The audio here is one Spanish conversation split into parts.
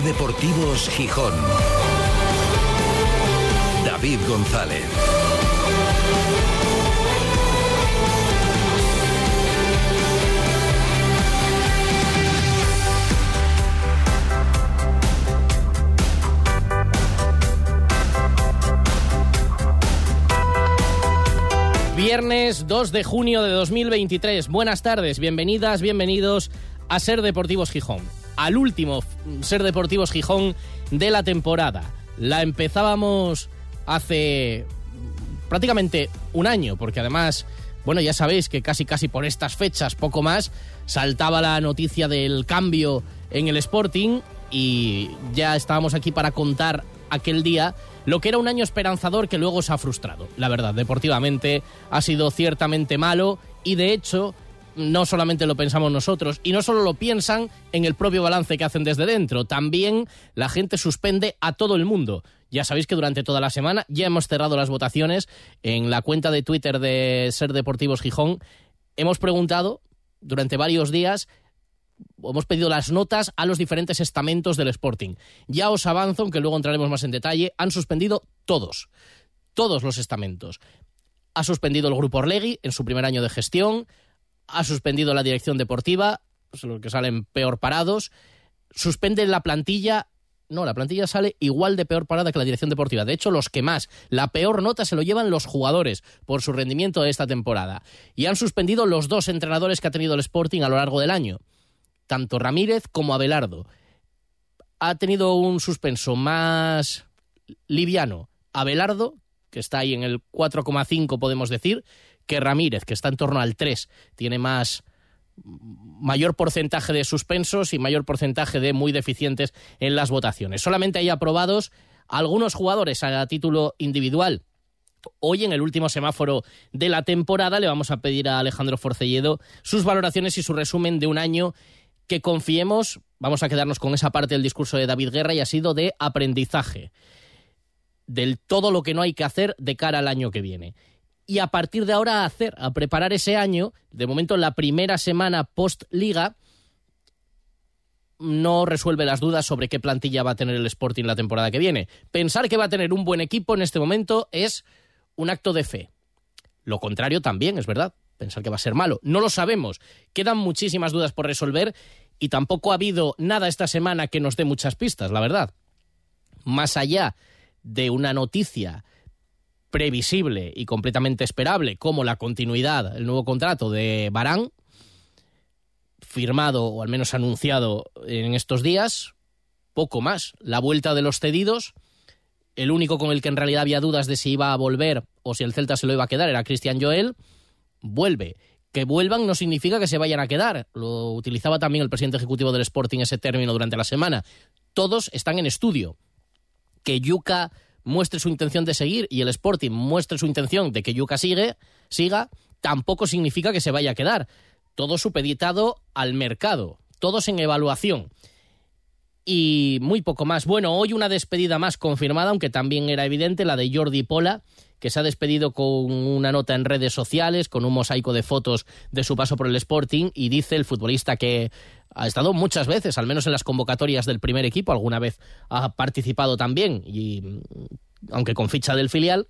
Deportivos Gijón. David González. Viernes 2 de junio de 2023. Buenas tardes, bienvenidas, bienvenidos a Ser Deportivos Gijón. Al último Ser Deportivos Gijón de la temporada. La empezábamos hace prácticamente un año, porque además, bueno, ya sabéis que casi casi por estas fechas, poco más, saltaba la noticia del cambio en el Sporting y ya estábamos aquí para contar aquel día lo que era un año esperanzador que luego se ha frustrado. La verdad, deportivamente ha sido ciertamente malo y de hecho no solamente lo pensamos nosotros y no solo lo piensan en el propio balance que hacen desde dentro, también la gente suspende a todo el mundo. Ya sabéis que durante toda la semana ya hemos cerrado las votaciones en la cuenta de Twitter de Ser Deportivos Gijón. Hemos preguntado durante varios días hemos pedido las notas a los diferentes estamentos del Sporting. Ya os avanzo, aunque luego entraremos más en detalle, han suspendido todos, todos los estamentos. Ha suspendido el Grupo Orlegui en su primer año de gestión, ha suspendido la dirección deportiva, los que salen peor parados, suspende la plantilla no, la plantilla sale igual de peor parada que la dirección deportiva. De hecho, los que más, la peor nota se lo llevan los jugadores por su rendimiento de esta temporada. Y han suspendido los dos entrenadores que ha tenido el Sporting a lo largo del año tanto Ramírez como Abelardo. Ha tenido un suspenso más liviano Abelardo, que está ahí en el 4,5 podemos decir, que Ramírez, que está en torno al 3. Tiene más mayor porcentaje de suspensos y mayor porcentaje de muy deficientes en las votaciones. Solamente hay aprobados algunos jugadores a título individual. Hoy, en el último semáforo de la temporada, le vamos a pedir a Alejandro Forcelledo sus valoraciones y su resumen de un año que confiemos, vamos a quedarnos con esa parte del discurso de David Guerra y ha sido de aprendizaje, del todo lo que no hay que hacer de cara al año que viene. Y a partir de ahora a hacer, a preparar ese año, de momento la primera semana post-liga, no resuelve las dudas sobre qué plantilla va a tener el Sporting la temporada que viene. Pensar que va a tener un buen equipo en este momento es un acto de fe. Lo contrario también, es verdad pensar que va a ser malo. No lo sabemos. Quedan muchísimas dudas por resolver y tampoco ha habido nada esta semana que nos dé muchas pistas, la verdad. Más allá de una noticia previsible y completamente esperable como la continuidad, el nuevo contrato de Barán, firmado o al menos anunciado en estos días, poco más. La vuelta de los cedidos, el único con el que en realidad había dudas de si iba a volver o si el Celta se lo iba a quedar era Cristian Joel vuelve. Que vuelvan no significa que se vayan a quedar. Lo utilizaba también el presidente ejecutivo del Sporting ese término durante la semana. Todos están en estudio. Que Yuka muestre su intención de seguir y el Sporting muestre su intención de que Yuka sigue, siga, tampoco significa que se vaya a quedar. Todo supeditado al mercado, todos en evaluación. Y muy poco más. Bueno, hoy una despedida más confirmada, aunque también era evidente, la de Jordi Pola, que se ha despedido con una nota en redes sociales, con un mosaico de fotos de su paso por el Sporting, y dice el futbolista que ha estado muchas veces, al menos en las convocatorias del primer equipo, alguna vez ha participado también, y aunque con ficha del filial,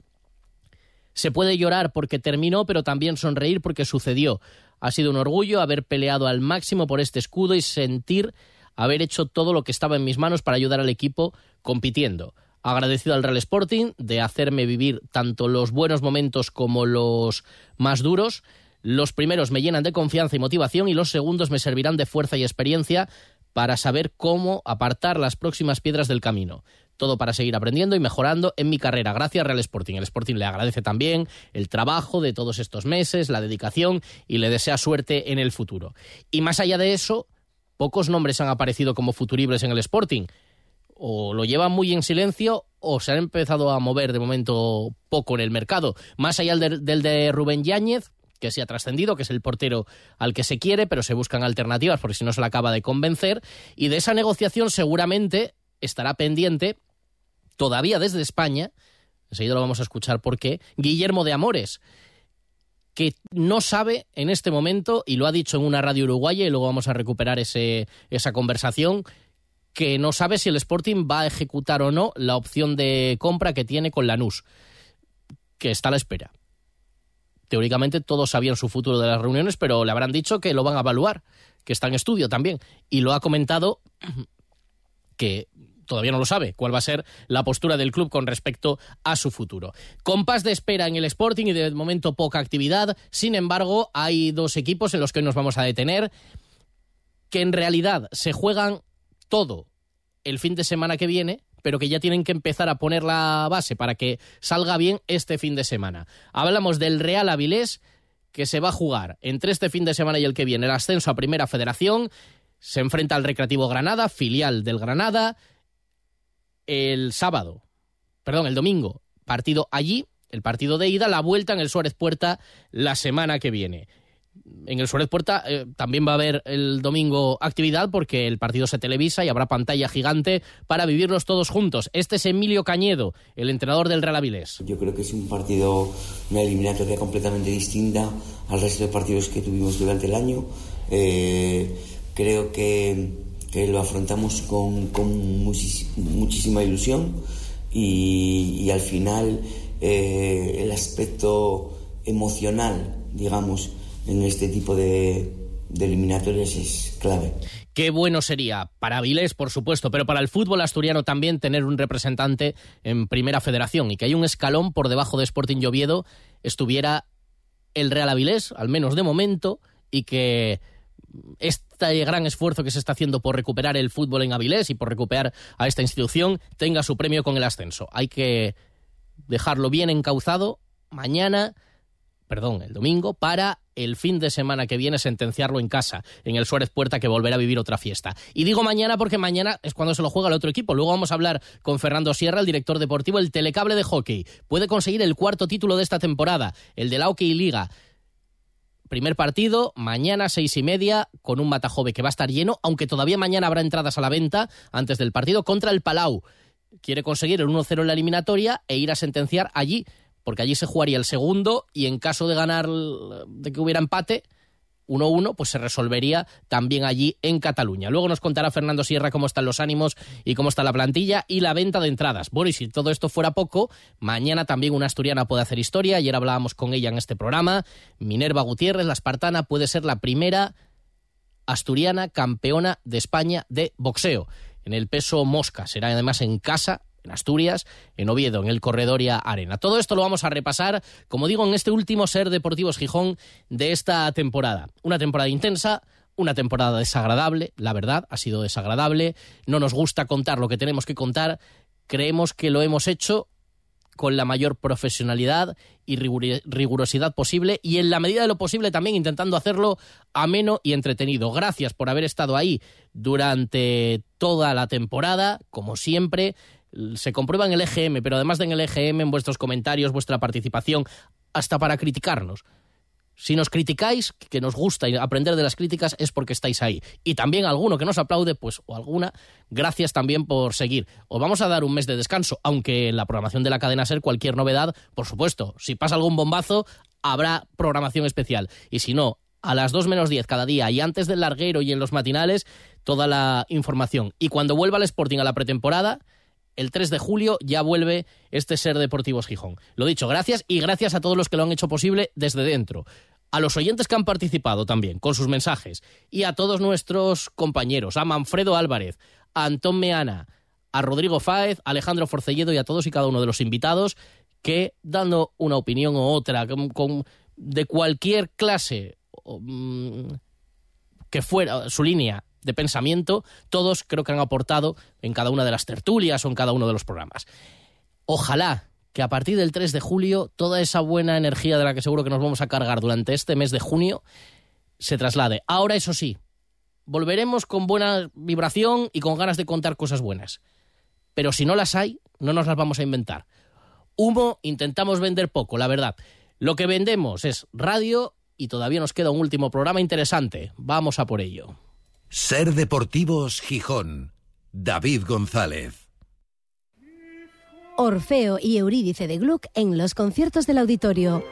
se puede llorar porque terminó, pero también sonreír porque sucedió. Ha sido un orgullo haber peleado al máximo por este escudo y sentir haber hecho todo lo que estaba en mis manos para ayudar al equipo compitiendo agradecido al Real Sporting de hacerme vivir tanto los buenos momentos como los más duros. Los primeros me llenan de confianza y motivación y los segundos me servirán de fuerza y experiencia para saber cómo apartar las próximas piedras del camino. Todo para seguir aprendiendo y mejorando en mi carrera. Gracias Real Sporting. El Sporting le agradece también el trabajo de todos estos meses, la dedicación y le desea suerte en el futuro. Y más allá de eso, pocos nombres han aparecido como futuribles en el Sporting o lo llevan muy en silencio o se han empezado a mover de momento poco en el mercado. Más allá del, de Rubén Yáñez, que se ha trascendido, que es el portero al que se quiere, pero se buscan alternativas porque si no se le acaba de convencer. Y de esa negociación seguramente estará pendiente, todavía desde España, enseguida lo vamos a escuchar por qué, Guillermo de Amores, que no sabe en este momento, y lo ha dicho en una radio uruguaya, y luego vamos a recuperar ese, esa conversación, que no sabe si el Sporting va a ejecutar o no la opción de compra que tiene con Lanús, que está a la espera. Teóricamente todos sabían su futuro de las reuniones, pero le habrán dicho que lo van a evaluar, que está en estudio también. Y lo ha comentado que todavía no lo sabe cuál va a ser la postura del club con respecto a su futuro. Compás de espera en el Sporting y de momento poca actividad. Sin embargo, hay dos equipos en los que nos vamos a detener que en realidad se juegan todo el fin de semana que viene, pero que ya tienen que empezar a poner la base para que salga bien este fin de semana. Hablamos del Real Avilés, que se va a jugar entre este fin de semana y el que viene el ascenso a Primera Federación. Se enfrenta al Recreativo Granada, filial del Granada el sábado, perdón, el domingo, partido allí, el partido de ida, la vuelta en el Suárez Puerta la semana que viene. En el Suárez Puerta eh, también va a haber el domingo actividad porque el partido se televisa y habrá pantalla gigante para vivirlos todos juntos. Este es Emilio Cañedo, el entrenador del Real Avilés. Yo creo que es un partido, una eliminatoria completamente distinta al resto de partidos que tuvimos durante el año. Eh, creo que lo afrontamos con, con muchísima ilusión y, al final eh, el aspecto emocional, digamos, en este tipo de, eliminatorias es clave. Qué bueno sería para Vilés, por supuesto, pero para el fútbol asturiano también tener un representante en Primera Federación y que hay un escalón por debajo de Sporting Lloviedo estuviera el Real Avilés, al menos de momento, y que este gran esfuerzo que se está haciendo por recuperar el fútbol en Avilés y por recuperar a esta institución tenga su premio con el ascenso. Hay que dejarlo bien encauzado mañana, perdón, el domingo, para el fin de semana que viene sentenciarlo en casa, en el Suárez Puerta, que volverá a vivir otra fiesta. Y digo mañana porque mañana es cuando se lo juega el otro equipo. Luego vamos a hablar con Fernando Sierra, el director deportivo, el telecable de hockey. Puede conseguir el cuarto título de esta temporada, el de la Hockey Liga. Primer partido, mañana seis y media, con un Matajove que va a estar lleno, aunque todavía mañana habrá entradas a la venta antes del partido contra el Palau. Quiere conseguir el 1-0 en la eliminatoria e ir a sentenciar allí, porque allí se jugaría el segundo y en caso de ganar, de que hubiera empate, 1-1, pues se resolvería también allí en Cataluña. Luego nos contará Fernando Sierra cómo están los ánimos y cómo está la plantilla y la venta de entradas. Bueno, y si todo esto fuera poco, mañana también una asturiana puede hacer historia. Ayer hablábamos con ella en este programa. Minerva Gutiérrez, la espartana, puede ser la primera asturiana campeona de España de boxeo. En el peso mosca. Será además en casa en Asturias, en Oviedo, en el Corredoria Arena. Todo esto lo vamos a repasar, como digo, en este último Ser Deportivos Gijón de esta temporada. Una temporada intensa, una temporada desagradable, la verdad, ha sido desagradable. No nos gusta contar lo que tenemos que contar. Creemos que lo hemos hecho con la mayor profesionalidad y rigurosidad posible y en la medida de lo posible también intentando hacerlo ameno y entretenido. Gracias por haber estado ahí durante toda la temporada, como siempre se comprueba en el EGM, pero además de en el EGM, en vuestros comentarios, vuestra participación, hasta para criticarnos. Si nos criticáis, que nos gusta aprender de las críticas, es porque estáis ahí. Y también alguno que nos aplaude, pues, o alguna, gracias también por seguir. Os vamos a dar un mes de descanso, aunque en la programación de la cadena ser cualquier novedad, por supuesto, si pasa algún bombazo, habrá programación especial. Y si no, a las 2 menos 10 cada día y antes del larguero y en los matinales, toda la información. Y cuando vuelva el Sporting a la pretemporada, el 3 de julio ya vuelve este Ser Deportivos Gijón. Lo dicho, gracias y gracias a todos los que lo han hecho posible desde dentro. A los oyentes que han participado también con sus mensajes y a todos nuestros compañeros, a Manfredo Álvarez, a Antón Meana, a Rodrigo Fáez, a Alejandro Forcelledo y a todos y cada uno de los invitados que dando una opinión u otra de cualquier clase mm, que fuera su línea de pensamiento, todos creo que han aportado en cada una de las tertulias o en cada uno de los programas. Ojalá que a partir del 3 de julio toda esa buena energía de la que seguro que nos vamos a cargar durante este mes de junio se traslade. Ahora, eso sí, volveremos con buena vibración y con ganas de contar cosas buenas. Pero si no las hay, no nos las vamos a inventar. Humo intentamos vender poco, la verdad. Lo que vendemos es radio y todavía nos queda un último programa interesante. Vamos a por ello. Ser Deportivos Gijón. David González. Orfeo y Eurídice de Gluck en los conciertos del auditorio.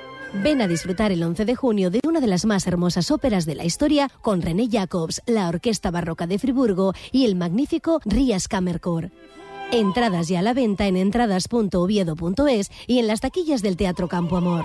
Ven a disfrutar el 11 de junio de una de las más hermosas óperas de la historia con René Jacobs, la Orquesta Barroca de Friburgo y el magnífico Rías Kammerchor. Entradas ya a la venta en entradas.oviedo.es y en las taquillas del Teatro Campo Amor.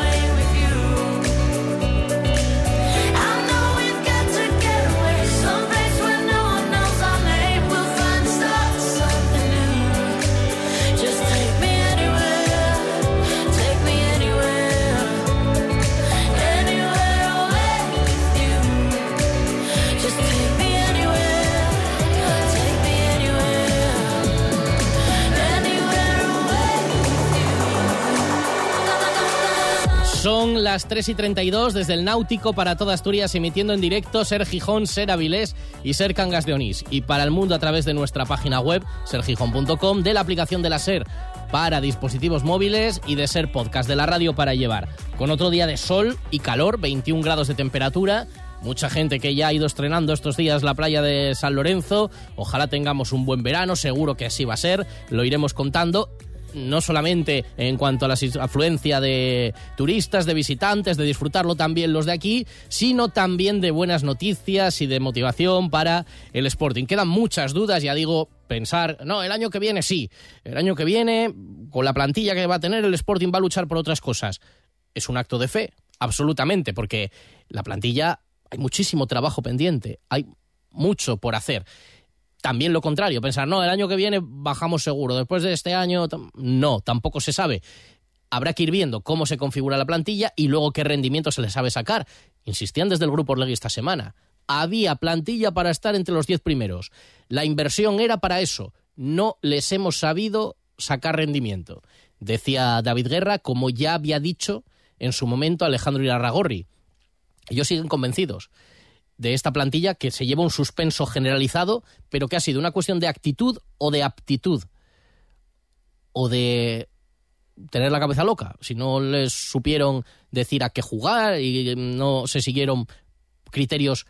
Son las 3 y 32 desde el Náutico para toda Asturias, emitiendo en directo Ser Gijón, Ser Avilés y Ser Cangas de Onís. Y para el mundo a través de nuestra página web, sergijón.com, de la aplicación de la Ser para dispositivos móviles y de Ser Podcast de la radio para llevar. Con otro día de sol y calor, 21 grados de temperatura. Mucha gente que ya ha ido estrenando estos días la playa de San Lorenzo. Ojalá tengamos un buen verano, seguro que así va a ser. Lo iremos contando no solamente en cuanto a la afluencia de turistas, de visitantes, de disfrutarlo también los de aquí, sino también de buenas noticias y de motivación para el Sporting. Quedan muchas dudas, ya digo, pensar, no, el año que viene sí, el año que viene, con la plantilla que va a tener, el Sporting va a luchar por otras cosas. Es un acto de fe, absolutamente, porque la plantilla hay muchísimo trabajo pendiente, hay mucho por hacer también lo contrario, pensar, no, el año que viene bajamos seguro, después de este año, no, tampoco se sabe. Habrá que ir viendo cómo se configura la plantilla y luego qué rendimiento se le sabe sacar. Insistían desde el Grupo Orlegui esta semana. Había plantilla para estar entre los diez primeros. La inversión era para eso. No les hemos sabido sacar rendimiento. Decía David Guerra, como ya había dicho en su momento Alejandro Irarragorri. Ellos siguen convencidos de esta plantilla que se lleva un suspenso generalizado, pero que ha sido una cuestión de actitud o de aptitud o de tener la cabeza loca. Si no les supieron decir a qué jugar y no se siguieron criterios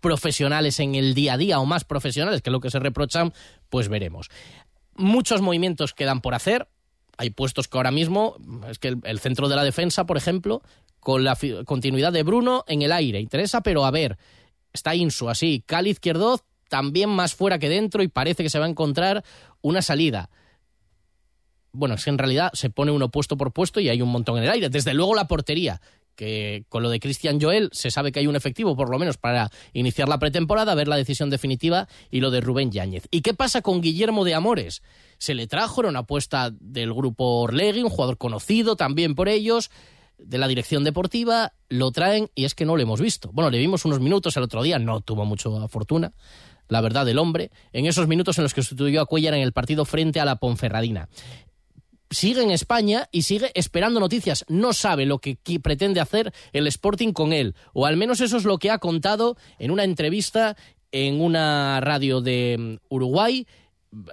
profesionales en el día a día o más profesionales que lo que se reprochan, pues veremos. Muchos movimientos quedan por hacer. Hay puestos que ahora mismo, es que el, centro de la defensa, por ejemplo, con la continuidad de Bruno en el aire, interesa, pero a ver, está Insu así. Cali izquierdo también más fuera que dentro y parece que se va a encontrar una salida. Bueno, es que en realidad se pone uno puesto por puesto y hay un montón en el aire. Desde luego la portería, que con lo de Cristian Joel se sabe que hay un efectivo, por lo menos para iniciar la pretemporada, ver la decisión definitiva y lo de Rubén Yáñez. ¿Y qué pasa con Guillermo de Amores? Se le trajo, era una apuesta del grupo Orlegui, un jugador conocido también por ellos de la dirección deportiva, lo traen y es que no lo hemos visto. Bueno, le vimos unos minutos el otro día, no tuvo mucha fortuna, la verdad del hombre, en esos minutos en los que sustituyó a Cuellar en el partido frente a la Ponferradina. Sigue en España y sigue esperando noticias. No sabe lo que pretende hacer el Sporting con él, o al menos eso es lo que ha contado en una entrevista en una radio de mm, Uruguay.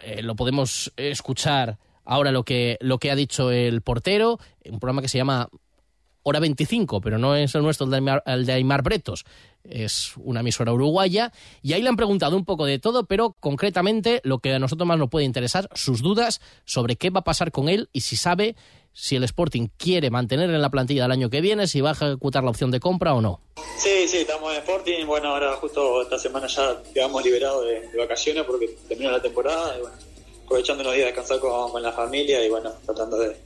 Eh, lo podemos escuchar ahora lo que, lo que ha dicho el portero, un programa que se llama hora 25, pero no es el nuestro, el de Aymar, el de Aymar Bretos. Es una emisora uruguaya. Y ahí le han preguntado un poco de todo, pero concretamente lo que a nosotros más nos puede interesar, sus dudas sobre qué va a pasar con él y si sabe si el Sporting quiere mantener en la plantilla del año que viene, si va a ejecutar la opción de compra o no. Sí, sí, estamos en Sporting. Bueno, ahora justo esta semana ya quedamos liberados de, vacaciones porque termina la temporada. Aprovechando los días de descansar con la familia y bueno, tratando de,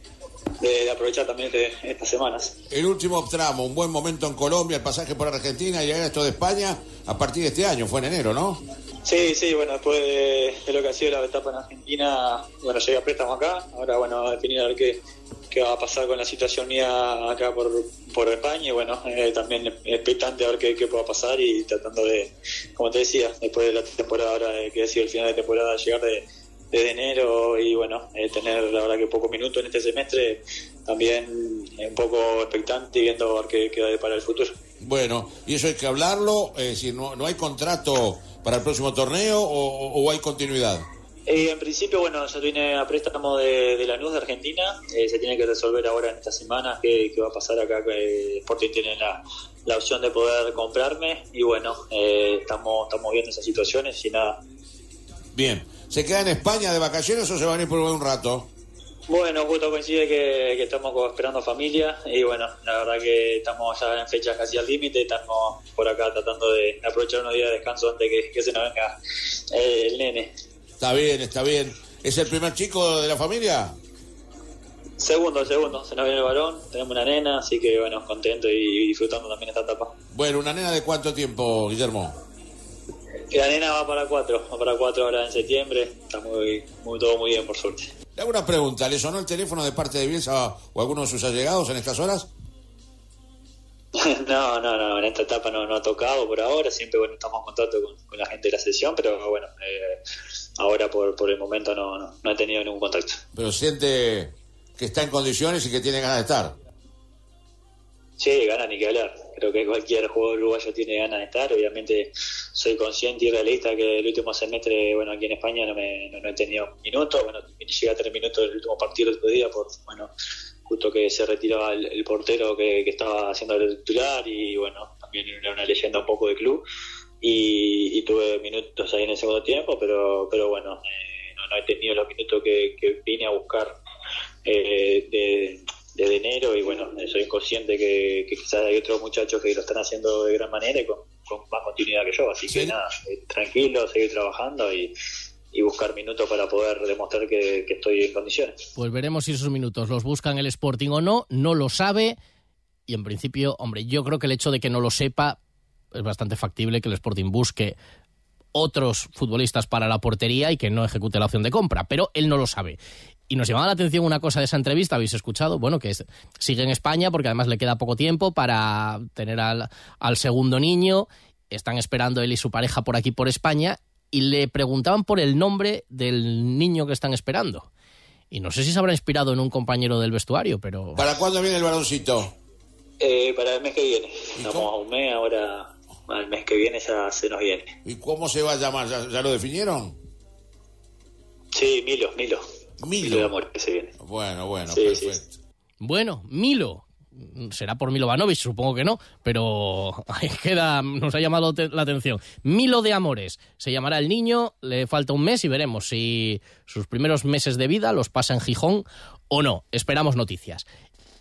de, de aprovechar también este- estas semanas. El último tramo, un buen momento en Colombia, el pasaje por Argentina y llegar esto de España a partir de este año, fue en enero, ¿no? Sí, sí, bueno, después de, de lo que ha sido la etapa en Argentina, bueno, llegué a préstamo acá. Ahora, bueno, a definir a ver qué, qué va a pasar con la situación mía acá por, por España. Y bueno, eh, también expectante a ver qué, qué pueda pasar y tratando de, como te decía, después de la temporada, ahora de que ha sido el final de temporada, llegar de, desde enero y bueno, eh, tener la verdad que pocos minutos en este semestre, también eh, un poco expectante y viendo a ver qué queda para el futuro. Bueno, y eso hay que hablarlo, es decir, no, no hay contrato para el próximo torneo o, o hay continuidad. Eh, en principio, bueno, yo vine a préstamo de, de Lanús de Argentina. Eh, se tiene que resolver ahora en esta semana qué, qué va a pasar acá. Que Sporting tiene la, la opción de poder comprarme. Y bueno, eh, estamos, estamos viendo esas situaciones y nada. Bien, ¿se queda en España de vacaciones o se va a venir por un rato? Bueno, justo coincide que, que estamos esperando familia. Y bueno, la verdad que estamos ya en fechas casi al límite. Estamos por acá tratando de aprovechar unos días de descanso antes que, que se nos venga eh, el nene. Está bien, está bien. ¿Es el primer chico de la familia? Segundo, segundo, se nos viene el varón, tenemos una nena, así que bueno, contento y disfrutando también esta etapa. Bueno, ¿una nena de cuánto tiempo, Guillermo? Y la nena va para cuatro, va para cuatro ahora en septiembre, está muy, muy todo muy bien por suerte. Le hago una pregunta, ¿le sonó el teléfono de parte de Bielsa o alguno de sus allegados en estas horas? no, no, no, en esta etapa no, no ha tocado por ahora, siempre bueno estamos en contacto con, con la gente de la sesión, pero bueno, eh, ahora por, por el momento no, no, no he tenido ningún contacto. Pero siente que está en condiciones y que tiene ganas de estar. Sí, ganas ni que hablar. Creo que cualquier jugador uruguayo tiene ganas de estar. Obviamente soy consciente y realista que el último semestre, bueno, aquí en España no, me, he tenido minutos. Bueno, llegué a tener minutos del último partido el otro día por, bueno, justo que se retiraba el, el portero que, estaba haciendo el titular y, bueno, también era una leyenda un poco del club. Y, tuve minutos ahí en el segundo tiempo, pero, pero bueno, eh, no, he tenido los minutos que, que vine a buscar eh, de, desde enero y bueno, soy consciente que, que, quizás hay otros muchachos que lo están haciendo de gran manera y con, con más continuidad que yo, así ¿Sí? que nada, eh, tranquilo, seguir trabajando y, y, buscar minutos para poder demostrar que, que, estoy en condiciones. Pues veremos si esos minutos los buscan el Sporting o no, no lo sabe y en principio, hombre, yo creo que el hecho de que no lo sepa es bastante factible que el Sporting busque otros futbolistas para la portería y que no ejecute la opción de compra, pero él no lo sabe. Y nos llamaba la atención una cosa de esa entrevista, habéis escuchado, bueno, que es, sigue en España porque además le queda poco tiempo para tener al, al, segundo niño, están esperando él y su pareja por aquí, por España, y le preguntaban por el nombre del niño que están esperando. Y no sé si se habrá inspirado en un compañero del vestuario, pero... ¿Para cuándo viene el baloncito? Eh, para el mes que viene. Estamos a un mes, ahora al mes que viene ya se nos viene. ¿Y cómo se va a llamar? ¿Ya, ya lo definieron? Sí, Milo, Milo. Milo. Milo de amor que se viene. Bueno, bueno, Sí, perfecto. sí. Bueno, Milo. Será por Milovanovic, supongo que no, pero ahí queda, nos ha llamado la atención. Milo de Amores. Se llamará el niño, le falta un mes y veremos si sus primeros meses de vida los pasa en Gijón o no. Esperamos noticias.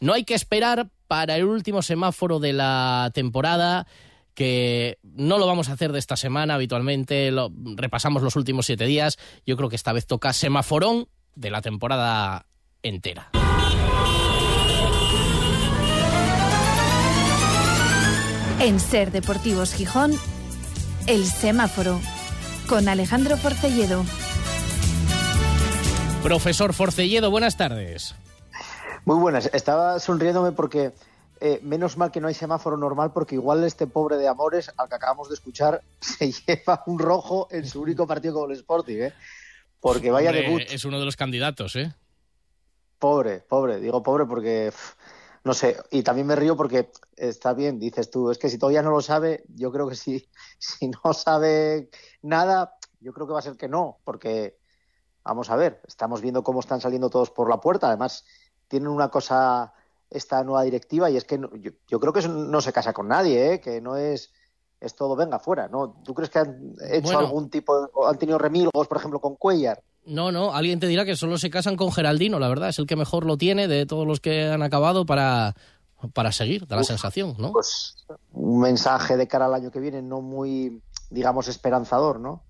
No hay que esperar para el último semáforo de la temporada que no lo vamos a hacer de esta semana habitualmente, lo, repasamos los últimos siete días, yo creo que esta vez toca semaforón de la temporada entera. En Ser Deportivos Gijón, El Semáforo, con Alejandro Porcelledo. Profesor Forcelledo, buenas tardes. Muy buenas. Estaba sonriéndome porque eh, menos mal que no hay semáforo normal porque igual este pobre de Amores, al que acabamos de escuchar, se lleva un rojo en su único partido con el Sporting, ¿eh? Porque vaya Hombre, debut. Es uno de los candidatos, ¿eh? Pobre, pobre. Digo pobre porque, no sé, y también me río porque está bien, dices tú, es que si todavía no lo sabe, yo creo que si, si no sabe nada, yo creo que va a ser que no, porque, vamos a ver, estamos viendo cómo están saliendo todos por la puerta, además tienen una cosa esta nueva directiva y es que yo, creo que eso no se casa con nadie, ¿eh? que no es es todo venga fuera, ¿no? ¿Tú crees que han hecho algún tipo, de, han tenido remilgos, por ejemplo, con Cuellar? No, no, alguien te dirá que solo se casan con Geraldino, la verdad, es el que mejor lo tiene de todos los que han acabado para, para seguir, da la sensación, ¿no? Pues un mensaje de cara al año que viene no muy, digamos, esperanzador, ¿no?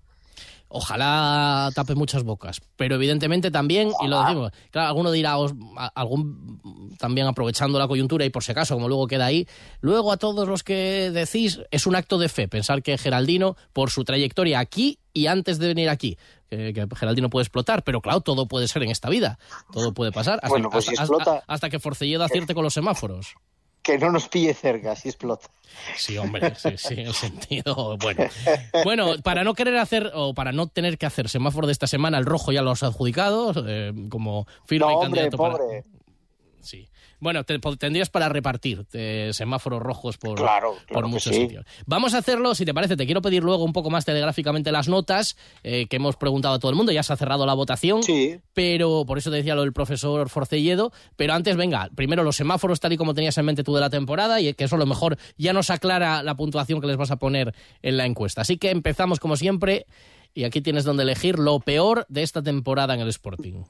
Ojalá tape muchas bocas. Pero evidentemente también, y lo decimos, claro, alguno dirá, algún también aprovechando la coyuntura y por si acaso, como luego queda ahí, luego a todos los que decís, es un acto de fe pensar que Geraldino, por su trayectoria aquí y antes de venir aquí, que, Geraldino puede explotar, pero claro, todo puede ser en esta vida, todo puede pasar hasta, bueno, pues hasta que Forcelledo acierte con los semáforos que no nos pille cerca si explota. Sí, hombre, sí, sí, en sentido. Bueno. bueno, para no querer hacer o para no tener que hacer semáforo de esta semana, el rojo ya lo has adjudicado eh, como firme no, candidato pobre. Sí. Bueno, tendrías para repartir semáforos rojos por, por muchos sitios. Vamos a hacerlo, si te parece, te quiero pedir luego un poco más telegráficamente las notas eh, que hemos preguntado a todo el mundo. Ya se ha cerrado la votación, sí. pero por eso te decía lo del profesor Forcelledo. Pero antes, venga, primero los semáforos tal y como tenías en mente tú de la temporada y que eso a lo mejor ya nos aclara la puntuación que les vas a poner en la encuesta. Así que empezamos como siempre y aquí tienes donde elegir lo peor de esta temporada en el Sporting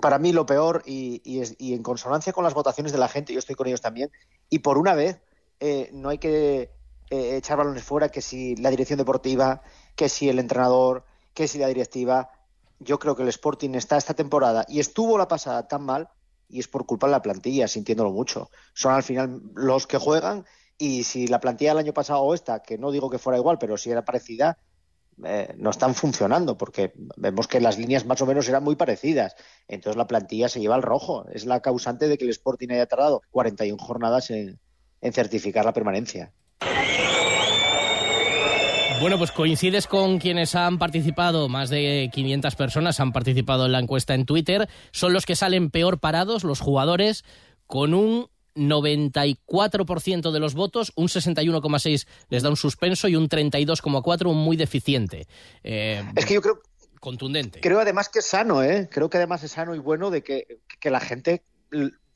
para mí lo peor y, en consonancia con las votaciones de la gente, yo estoy con ellos también, y por una vez eh, no hay que eh, echar balones fuera que si la dirección deportiva, que si el entrenador, que si la directiva. Yo creo que el Sporting está esta temporada y estuvo la pasada tan mal y es por culpa de la plantilla, sintiéndolo mucho. Son al final los que juegan y si la plantilla del año pasado o esta, que no digo que fuera igual, pero si era parecida, eh, no están funcionando porque vemos que las líneas más o menos eran muy parecidas. Entonces la plantilla se lleva al rojo. Es la causante de que el Sporting haya tardado 41 jornadas en, en certificar la permanencia. Bueno, pues coincides con quienes han participado, más de 500 personas han participado en la encuesta en Twitter, son los que salen peor parados, los jugadores, con un 94% de los votos, un 61,6 les da un suspenso y un 32,4 un muy deficiente. Eh, es que yo creo contundente. Creo además que es sano, ¿eh? Creo que además es sano y bueno de que, la gente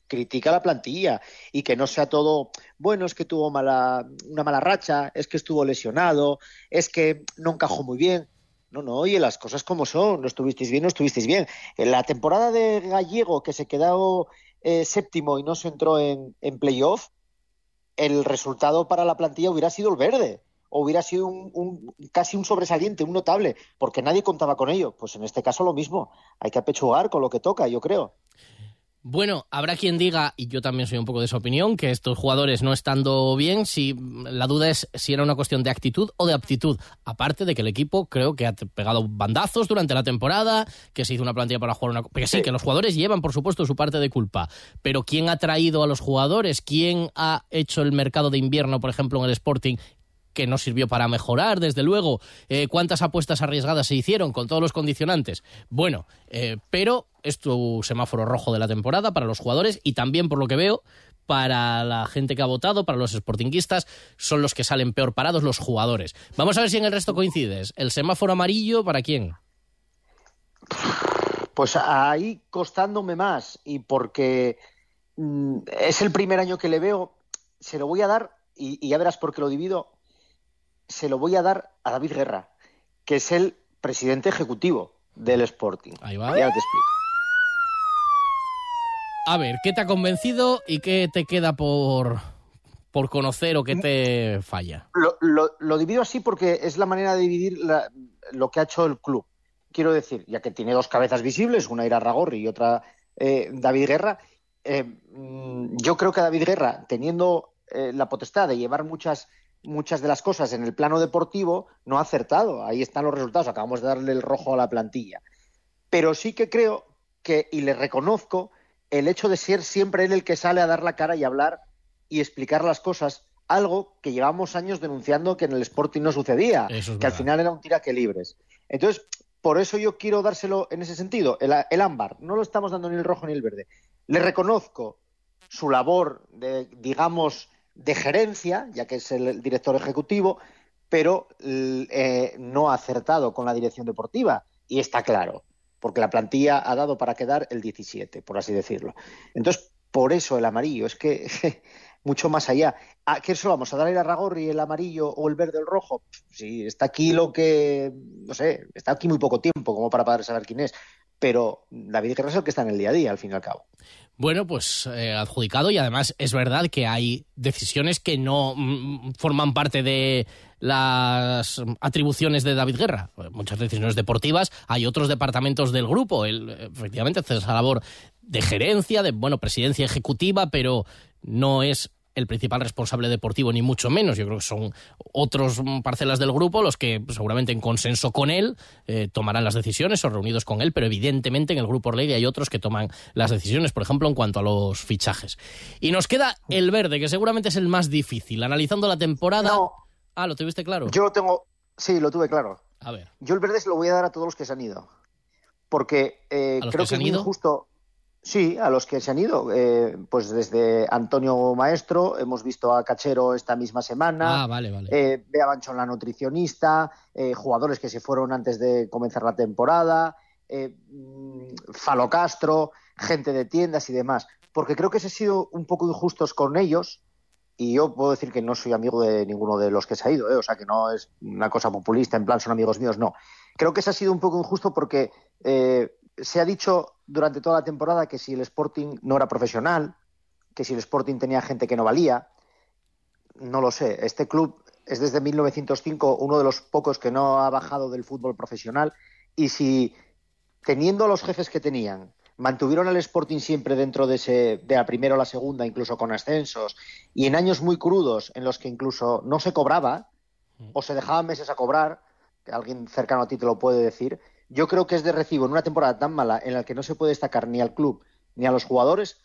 critica la plantilla y que no sea todo, bueno, es que tuvo mala, una mala racha, es que estuvo lesionado, es que no encajó muy bien. No, no, oye, las cosas como son, no estuvisteis bien, no estuvisteis bien. En la temporada de Gallego, que se quedó eh, séptimo y no se entró en, en playoff, el resultado para la plantilla hubiera sido el verde o hubiera sido un, casi un sobresaliente, un notable, porque nadie contaba con ello. Pues en este caso lo mismo, hay que apechugar con lo que toca, yo creo. Bueno, habrá quien diga, y yo también soy un poco de esa opinión, que estos jugadores no estando bien, si la duda es si era una cuestión de actitud o de aptitud. Aparte de que el equipo creo que ha pegado bandazos durante la temporada, que se hizo una plantilla para jugar una. Que sí, que los jugadores llevan, por supuesto, su parte de culpa. Pero ¿quién ha traído a los jugadores? ¿Quién ha hecho el mercado de invierno, por ejemplo, en el Sporting? Que no sirvió para mejorar, desde luego. Eh, ¿Cuántas apuestas arriesgadas se hicieron con todos los condicionantes? Bueno, eh, pero es tu semáforo rojo de la temporada para los jugadores y también, por lo que veo, para la gente que ha votado, para los sportinguistas, son los que salen peor parados los jugadores. Vamos a ver si en el resto coincides. ¿El semáforo amarillo para quién? Pues ahí costándome más y porque mm, es el primer año que le veo, se lo voy a dar y, y ya verás por qué lo divido se lo voy a dar a David Guerra, que es el presidente ejecutivo del Sporting. Ahí va. Ya te explico. A ver, ¿qué te ha convencido y qué te queda por, por conocer o qué te falla? Lo, divido así porque es la manera de dividir lo que ha hecho el club. Quiero decir, ya que tiene dos cabezas visibles, una Ira Ragorri y otra eh, David Guerra, eh, mm, yo creo que David Guerra, teniendo eh, la potestad de llevar muchas muchas de las cosas en el plano deportivo no ha acertado. Ahí están los resultados. Acabamos de darle el rojo a la plantilla. Pero sí que creo que, y le reconozco, el hecho de ser siempre él el que sale a dar la cara y hablar y explicar las cosas, algo que llevamos años denunciando que en el Sporting no sucedía, que al final era un tiraque libres. Entonces, por eso yo quiero dárselo en ese sentido, el, el ámbar. No lo estamos dando ni el rojo ni el verde. Le reconozco su labor de, digamos, de gerencia, ya que es el director ejecutivo, pero eh, no ha acertado con la dirección deportiva. Y está claro, porque la plantilla ha dado para quedar el 17, por así decirlo. Entonces, por eso el amarillo, es que mucho más allá. ¿A qué eso vamos a dar el Arragorri el amarillo o el verde o el rojo? Sí, está aquí lo que, no sé, está aquí muy poco tiempo como para poder saber quién es, pero David Guerra es el que está en el día a día, al fin y al cabo. Bueno, pues eh, adjudicado y además es verdad que hay decisiones que no mm, forman parte de las atribuciones de David Guerra. Muchas decisiones deportivas, hay otros departamentos del grupo. Él efectivamente hace esa labor de gerencia, de bueno, presidencia ejecutiva, pero no es el principal responsable deportivo, ni mucho menos. Yo creo que son otros parcelas del grupo los que seguramente en consenso con él eh, tomarán las decisiones o reunidos con él, pero evidentemente en el grupo Orlegui hay otros que toman las decisiones, por ejemplo, en cuanto a los fichajes. Y nos queda el verde, que seguramente es el más difícil. Analizando la temporada... Ah, ¿lo tuviste claro? Yo lo tengo... Sí, lo tuve claro. A ver. Yo el verde se lo voy a dar a todos los que se han ido. Porque eh, creo que, es muy injusto... Sí, a los que se han ido. Eh, pues desde Antonio Maestro, hemos visto a Cachero esta misma semana. Ah, vale, vale. Eh, Bea Banchón, la nutricionista. Eh, jugadores que se fueron antes de comenzar la temporada. Eh, mm, Falo Castro, gente de tiendas y demás. Porque creo que se ha sido un poco injustos con ellos. Y yo puedo decir que no soy amigo de ninguno de los que se ha ido. ¿eh? O sea, que no es una cosa populista, en plan son amigos míos, no. Creo que se ha sido un poco injusto porque eh, se ha dicho durante toda la temporada que si el Sporting no era profesional, que si el Sporting tenía gente que no valía, no lo sé. Este club es desde 1905 uno de los pocos que no ha bajado del fútbol profesional y si teniendo los jefes que tenían mantuvieron al Sporting siempre dentro de, ese, de la primera o la segunda, incluso con ascensos, y en años muy crudos en los que incluso no se cobraba o se dejaban meses a cobrar, que alguien cercano a ti te lo puede decir, yo creo que es de recibo en una temporada tan mala en la que no se puede destacar ni al club ni a los jugadores,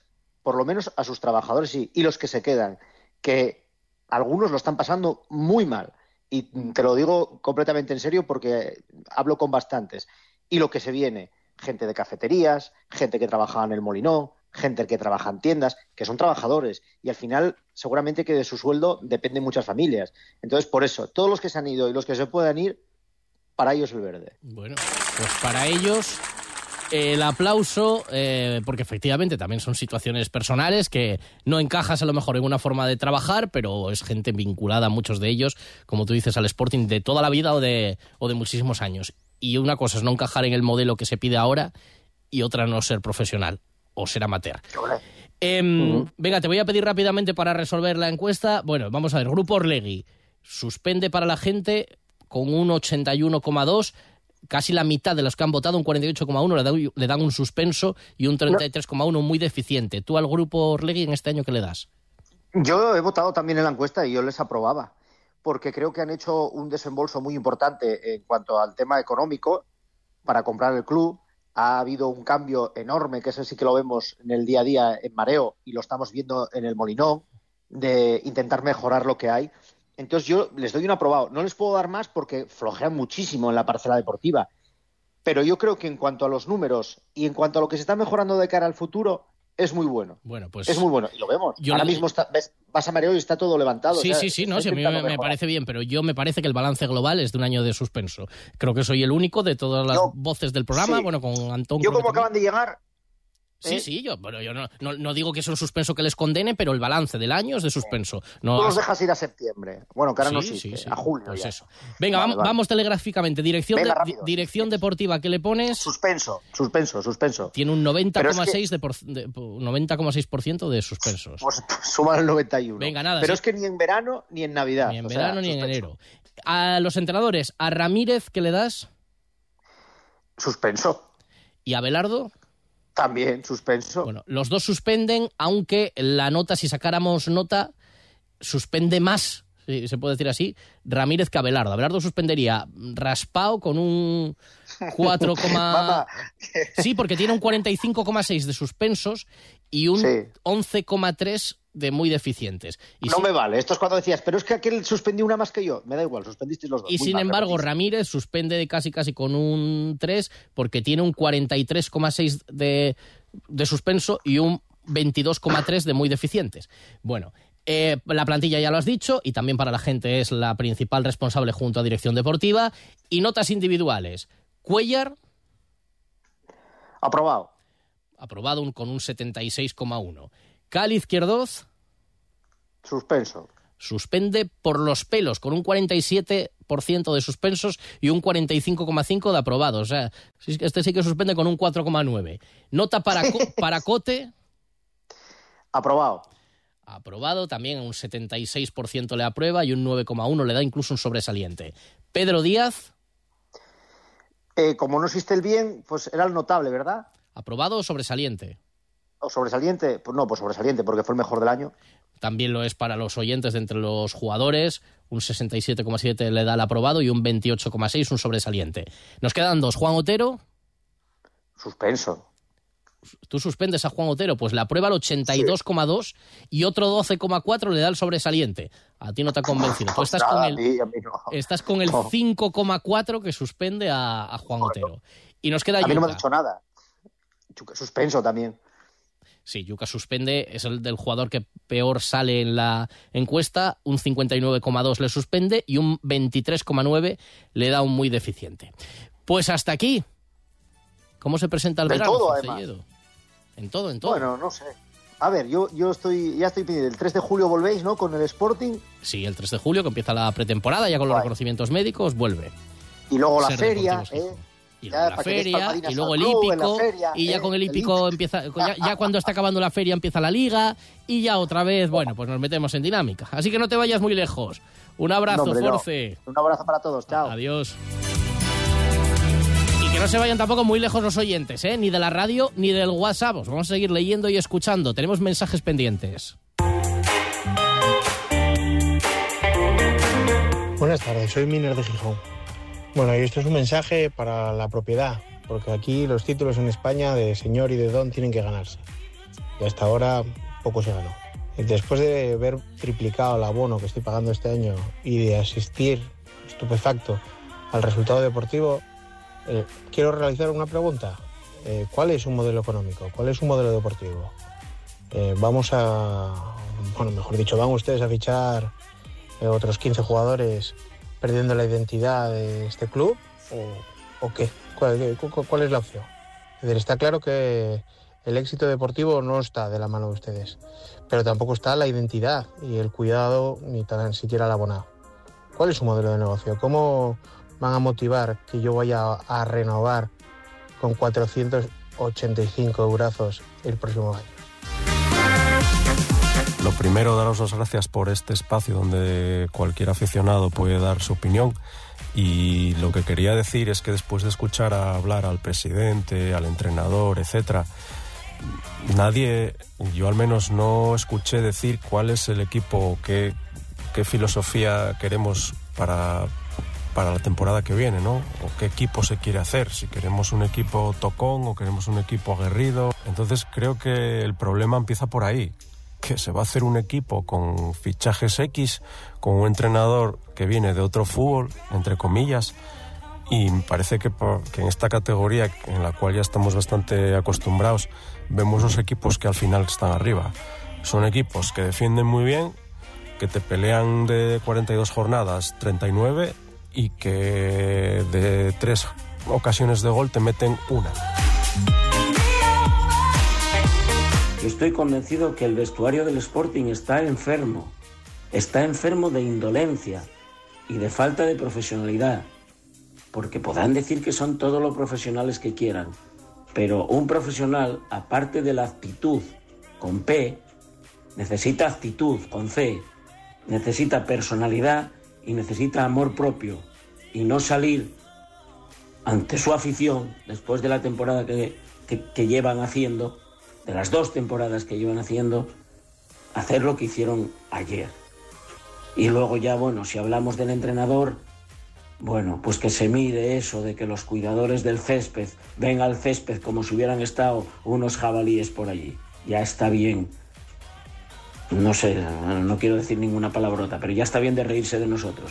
por lo menos a sus trabajadores y los que se quedan, que algunos lo están pasando muy mal. Y te lo digo completamente en serio porque hablo con bastantes. Y lo que se viene, gente de cafeterías, gente que trabaja en el molinón, gente que trabaja en tiendas, que son trabajadores. Y al final, seguramente que de su sueldo dependen muchas familias. Entonces, por eso, todos los que se han ido y los que se puedan ir, para ellos el verde. Bueno, pues para ellos el aplauso, eh, porque efectivamente también son situaciones personales que no encajas a lo mejor en una forma de trabajar, pero es gente vinculada, muchos de ellos, como tú dices, al Sporting de toda la vida o de, o de muchísimos años. Y una cosa es no encajar en el modelo que se pide ahora y otra no ser profesional o ser amateur. Eh, uh -huh. Venga, te voy a pedir rápidamente para resolver la encuesta. Bueno, vamos a ver, Grupo Orlegui suspende para la gente con un 81,2 casi la mitad de los que han votado, un 48,1, le, dan, le dan un suspenso y un 33,1 muy deficiente. ¿Tú al grupo Orlegui en este año qué le das? Yo he votado también en la encuesta y yo les aprobaba, porque creo que han hecho un desembolso muy importante en cuanto al tema económico para comprar el club. Ha habido un cambio enorme, que ese sí que lo vemos en el día a día en Mareo y lo estamos viendo en el Molinón, de intentar mejorar lo que hay. Entonces yo les doy un aprobado. No les puedo dar más porque flojean muchísimo en la parcela deportiva. Pero yo creo que en cuanto a los números y en cuanto a lo que se está mejorando de cara al futuro, es muy bueno. Bueno, pues. Es muy bueno. Y lo vemos. Ahora mismo está, ves, vas a Mareo y está todo levantado. Sí, o sea, sí, sí, no, sí, a mí me, me, parece bien, pero yo me parece que el balance global es de un año de suspenso. Creo que soy el único de todas las yo, voces del programa, sí. bueno, con Antón. Yo, como acaban de llegar, Sí, ¿Eh? sí, yo, bueno, yo no, no, no, digo que es un suspenso que les condene, pero el balance del año es de suspenso. No, Tú los dejas ir a septiembre. Bueno, que ahora sí, no existe, sí, sí. a julio. Pues ya. eso. Venga, vale, vamos, vale. telegráficamente. Dirección, Venga, de, dirección deportiva, ¿qué le pones? Suspenso, suspenso, suspenso. Tiene un 90,6% es que... de, 90 de suspensos. Pues, pues suma el 91. Venga, nada. Pero es que ni en verano ni en Navidad. Ni en verano sea, ni suspenso. en enero. A los entrenadores, a Ramírez, ¿qué le das? Suspenso. ¿Y a Belardo? También, suspenso. Bueno, los dos suspenden, aunque la nota, si sacáramos nota, suspende más, si se puede decir así, Ramírez que Abelardo. Abelardo suspendería raspado con un 4, sí, porque tiene un 45,6 de suspensos y un sí. 11,3 de muy deficientes. Y no si... me vale, esto es cuando decías, pero es que aquel suspendió una más que yo. Me da igual, suspendisteis los dos. Y muy sin mal, embargo. Ramírez suspende de casi casi con un 3 porque tiene un 43,6 de, de suspenso y un 22,3 de muy deficientes. Bueno, eh, la plantilla ya lo has dicho y también para la gente es la principal responsable junto a dirección deportiva. Y notas individuales. Cuellar. Aprobado. Aprobado un, con un 76,1. Cali Izquierdoz. Suspenso. Suspende por los pelos, con un 47% de suspensos y un 45,5% de aprobados. O sea, este sí que suspende con un 4,9%. Nota para, para Cote. Aprobado. Aprobado, también un 76% le aprueba y un 9,1% le da incluso un sobresaliente. Pedro Díaz. Eh, como no existe el bien, pues era el notable, ¿verdad? ¿Aprobado o sobresaliente? ¿O sobresaliente? Pues no, pues sobresaliente, porque fue el mejor del año. También lo es para los oyentes de entre los jugadores. Un 67,7 le da el aprobado y un 28,6 un sobresaliente. Nos quedan dos. Juan Otero. Suspenso. Tú suspendes a Juan Otero, pues le aprueba el 82,2 y otro 12,4 le da el sobresaliente. A ti no te ha convencido. Tú estás con el, estás con el 5,4 que suspende a, Juan Otero. Y nos queda A mí no me ha dicho nada. Suspenso también. Sí, Yuka suspende, es el del jugador que peor sale en la encuesta, un 59,2 le suspende y un 23,9 le da un muy deficiente. Pues hasta aquí. ¿Cómo se presenta el verano? Todo, En todo, en todo. Bueno, no sé. A ver, yo, yo estoy, ya estoy pidiendo. El 3 de julio volvéis, ¿no? Con el Sporting. Sí, el 3 de julio, que empieza la pretemporada, ya con los reconocimientos médicos, vuelve. Y luego la feria, ¿eh? Y luego la feria, y luego el hípico, y ya ¿eh? con el hípico empieza, ya, cuando está acabando la feria empieza la liga, y ya otra vez, bueno, pues nos metemos en dinámica. Así que no te vayas muy lejos. Un abrazo, Force. Un abrazo para todos, chao. Adiós. Y que no se vayan tampoco muy lejos los oyentes, ¿eh? ni de la radio ni del WhatsApp. Os vamos a seguir leyendo y escuchando. Tenemos mensajes pendientes. Buenas tardes, soy Miner de Gijón. Bueno, y esto es un mensaje para la propiedad, porque aquí los títulos en España de señor y de don tienen que ganarse. Y hasta ahora poco se ganó. Después de ver triplicado el abono que estoy pagando este año y de asistir estupefacto al resultado deportivo, eh, quiero realizar una pregunta. Eh, ¿Cuál es un modelo económico? ¿Cuál es un modelo deportivo? Eh, vamos a, bueno, mejor dicho, van ustedes a fichar otros 15 jugadores perdiendo la identidad de este club o, qué? ¿Cuál, es la opción? está claro que el éxito deportivo no está de la mano de ustedes, pero tampoco está la identidad y el cuidado ni tan siquiera el abonado. ¿Cuál es su modelo de negocio? ¿Cómo van a motivar que yo vaya a renovar con 485 euros el próximo año? Lo primero, daros las gracias por este espacio donde cualquier aficionado puede dar su opinión. Y lo que quería decir es que después de escuchar a hablar al presidente, al entrenador, etcétera, nadie, yo al menos no escuché decir cuál es el equipo, qué, qué filosofía queremos para, para la temporada que viene, ¿no? O qué equipo se quiere hacer, si queremos un equipo tocón o queremos un equipo aguerrido. Entonces creo que el problema empieza por ahí que se va a hacer un equipo con fichajes X, con un entrenador que viene de otro fútbol, entre comillas, y parece que, en esta categoría en la cual ya estamos bastante acostumbrados, vemos los equipos que al final están arriba. Son equipos que defienden muy bien, que te pelean de 42 jornadas 39 y que de tres ocasiones de gol te meten una. Estoy convencido que el vestuario del Sporting está enfermo. Está enfermo de indolencia y de falta de profesionalidad. Porque podrán decir que son todos los profesionales que quieran. Pero un profesional, aparte de la actitud con P, necesita actitud con C, necesita personalidad y necesita amor propio. Y no salir ante su afición, después de la temporada que, que llevan haciendo, de las dos temporadas que llevan haciendo, hacer lo que hicieron ayer. Y luego ya, bueno, si hablamos del entrenador, bueno, pues que se mire eso de que los cuidadores del césped ven al césped como si hubieran estado unos jabalíes por allí. Ya está bien. No sé, no quiero decir ninguna palabrota, pero ya está bien de reírse de nosotros.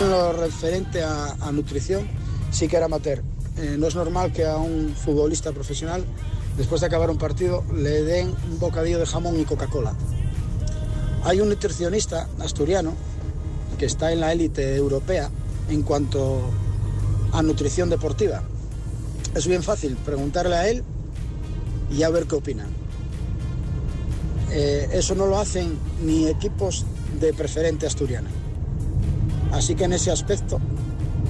Lo referente a, a nutrición, sí que era amateur. Eh, no es normal que a un futbolista profesional, después de acabar un partido, le den un bocadillo de jamón y Coca-Cola. Hay un nutricionista asturiano que está en la élite europea en cuanto a nutrición deportiva. Es bien fácil preguntarle a él y a ver qué opinan. Eh, eso no lo hacen ni equipos de preferente asturiana. Así que en ese aspecto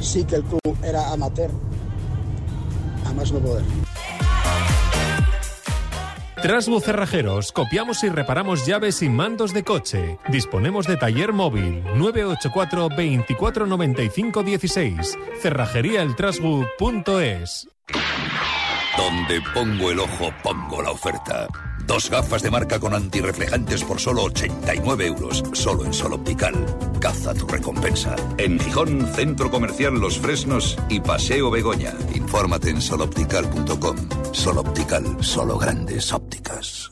sí que el club era amateur, a más no poder. Trasbu Cerrajeros, copiamos y reparamos llaves y mandos de coche. Disponemos de taller móvil 984 24 95 16. Cerrajeríaeltrasbu.es. Donde pongo el ojo, pongo la oferta. Dos gafas de marca con antirreflejantes por solo 89 euros. Solo en Sol Optical. Caza tu recompensa. En Gijón, Centro Comercial Los Fresnos y Paseo Begoña. Infórmate en soloptical.com. Sol Optical, solo grandes ópticas.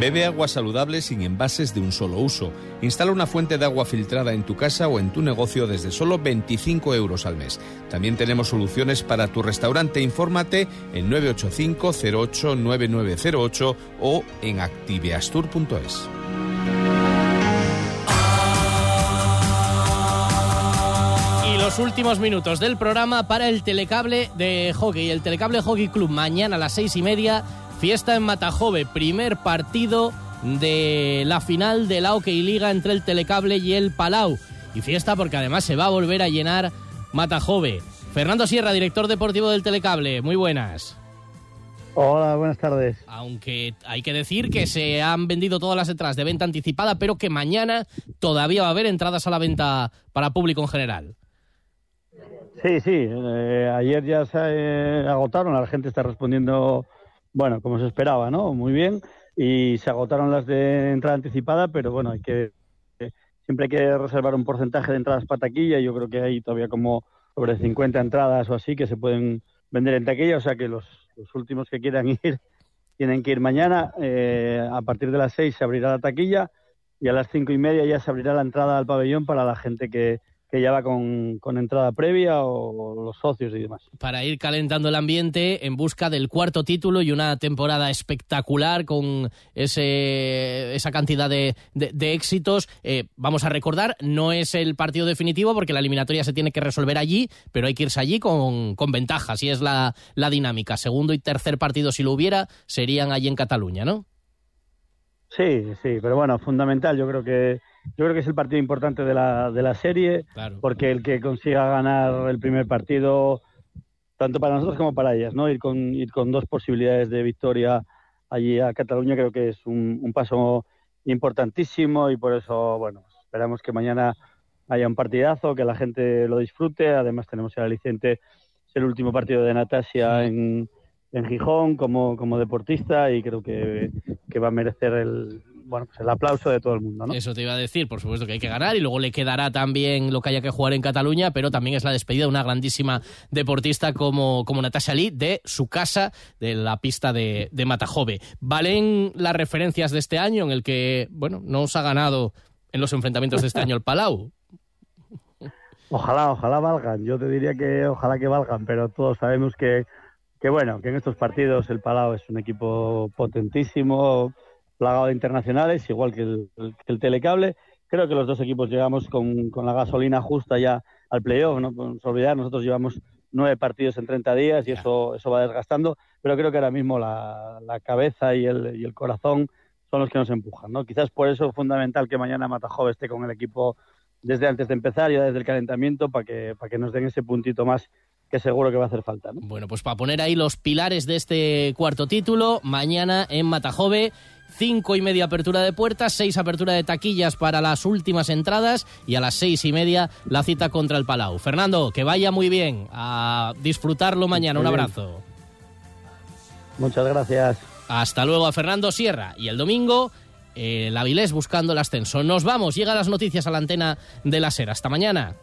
Bebe agua saludable sin envases de un solo uso. Instala una fuente de agua filtrada en tu casa o en tu negocio desde solo 25 euros al mes. También tenemos soluciones para tu restaurante. Infórmate en 985 08 9908 o en activeastur.es. Los últimos minutos del programa para el telecable de hockey. El telecable Hockey Club mañana a las seis y media Fiesta en Matajove, primer partido de la final de la Hockey Liga entre el Telecable y el Palau. Y fiesta porque además se va a volver a llenar Matajove. Fernando Sierra, director deportivo del Telecable, muy buenas. Hola, buenas tardes. Aunque hay que decir que se han vendido todas las entradas de venta anticipada, pero que mañana todavía va a haber entradas a la venta para público en general. Sí, sí. Eh, ayer ya se eh, agotaron, la gente está respondiendo bueno, como se esperaba, ¿no? Muy bien. Y se agotaron las de entrada anticipada, pero bueno, hay que siempre hay que reservar un porcentaje de entradas para taquilla. Yo creo que hay todavía como sobre 50 entradas o así que se pueden vender en taquilla, o sea que los, últimos que quieran ir tienen que ir mañana. Eh, a partir de las 6 se abrirá la taquilla y a las cinco y media ya se abrirá la entrada al pabellón para la gente que, que ya va con, entrada previa o los socios y demás. Para ir calentando el ambiente en busca del cuarto título y una temporada espectacular con ese, esa cantidad de, éxitos. Eh, vamos a recordar, no es el partido definitivo porque la eliminatoria se tiene que resolver allí, pero hay que irse allí con, con ventajas y es la, la dinámica. Segundo y tercer partido, si lo hubiera, serían allí en Cataluña, ¿no? Sí, sí, pero bueno, fundamental. Yo creo que yo creo que es el partido importante de la, de la serie, porque el que consiga ganar el primer partido, tanto para nosotros como para ellas, ¿no? Ir con, ir con dos posibilidades de victoria allí a Cataluña creo que es un, un paso importantísimo y por eso, bueno, esperamos que mañana haya un partidazo, que la gente lo disfrute. Además tenemos el aliciente, es el último partido de Natasia en, en Gijón como, como deportista y creo que, que va a merecer el, bueno, pues el aplauso de todo el mundo, ¿no? Eso te iba a decir, por supuesto que hay que ganar y luego le quedará también lo que haya que jugar en Cataluña, pero también es la despedida de una grandísima deportista como, como Natasha Lee de su casa, de la pista de, de Matajove. ¿Valen las referencias de este año en el que, bueno, no os ha ganado en los enfrentamientos de este año el Palau? Ojalá, ojalá valgan. Yo te diría que ojalá que valgan, pero todos sabemos que, que bueno, que en estos partidos el Palau es un equipo potentísimo, plagado de internacionales, igual que el, telecable. Creo que los dos equipos llegamos con, la gasolina justa ya al playoff, no podemos olvidar, nosotros llevamos nueve partidos en 30 días y eso, eso va desgastando, pero creo que ahora mismo la, cabeza y el, y el, corazón son los que nos empujan. ¿no? Quizás por eso es fundamental que mañana Matajove esté con el equipo desde antes de empezar, ya desde el calentamiento, para que, para que nos den ese puntito más que seguro que va a hacer falta. ¿no? Bueno, pues para poner ahí los pilares de este cuarto título, mañana en Matajove cinco y media apertura de puertas, seis apertura de taquillas para las últimas entradas y a las seis y media la cita contra el Palau. Fernando, que vaya muy bien, a disfrutarlo mañana. Un abrazo. Muchas gracias. Hasta luego a Fernando Sierra. Y el domingo, el Avilés buscando el ascenso. Nos vamos, llega las noticias a la antena de la SER. Hasta mañana.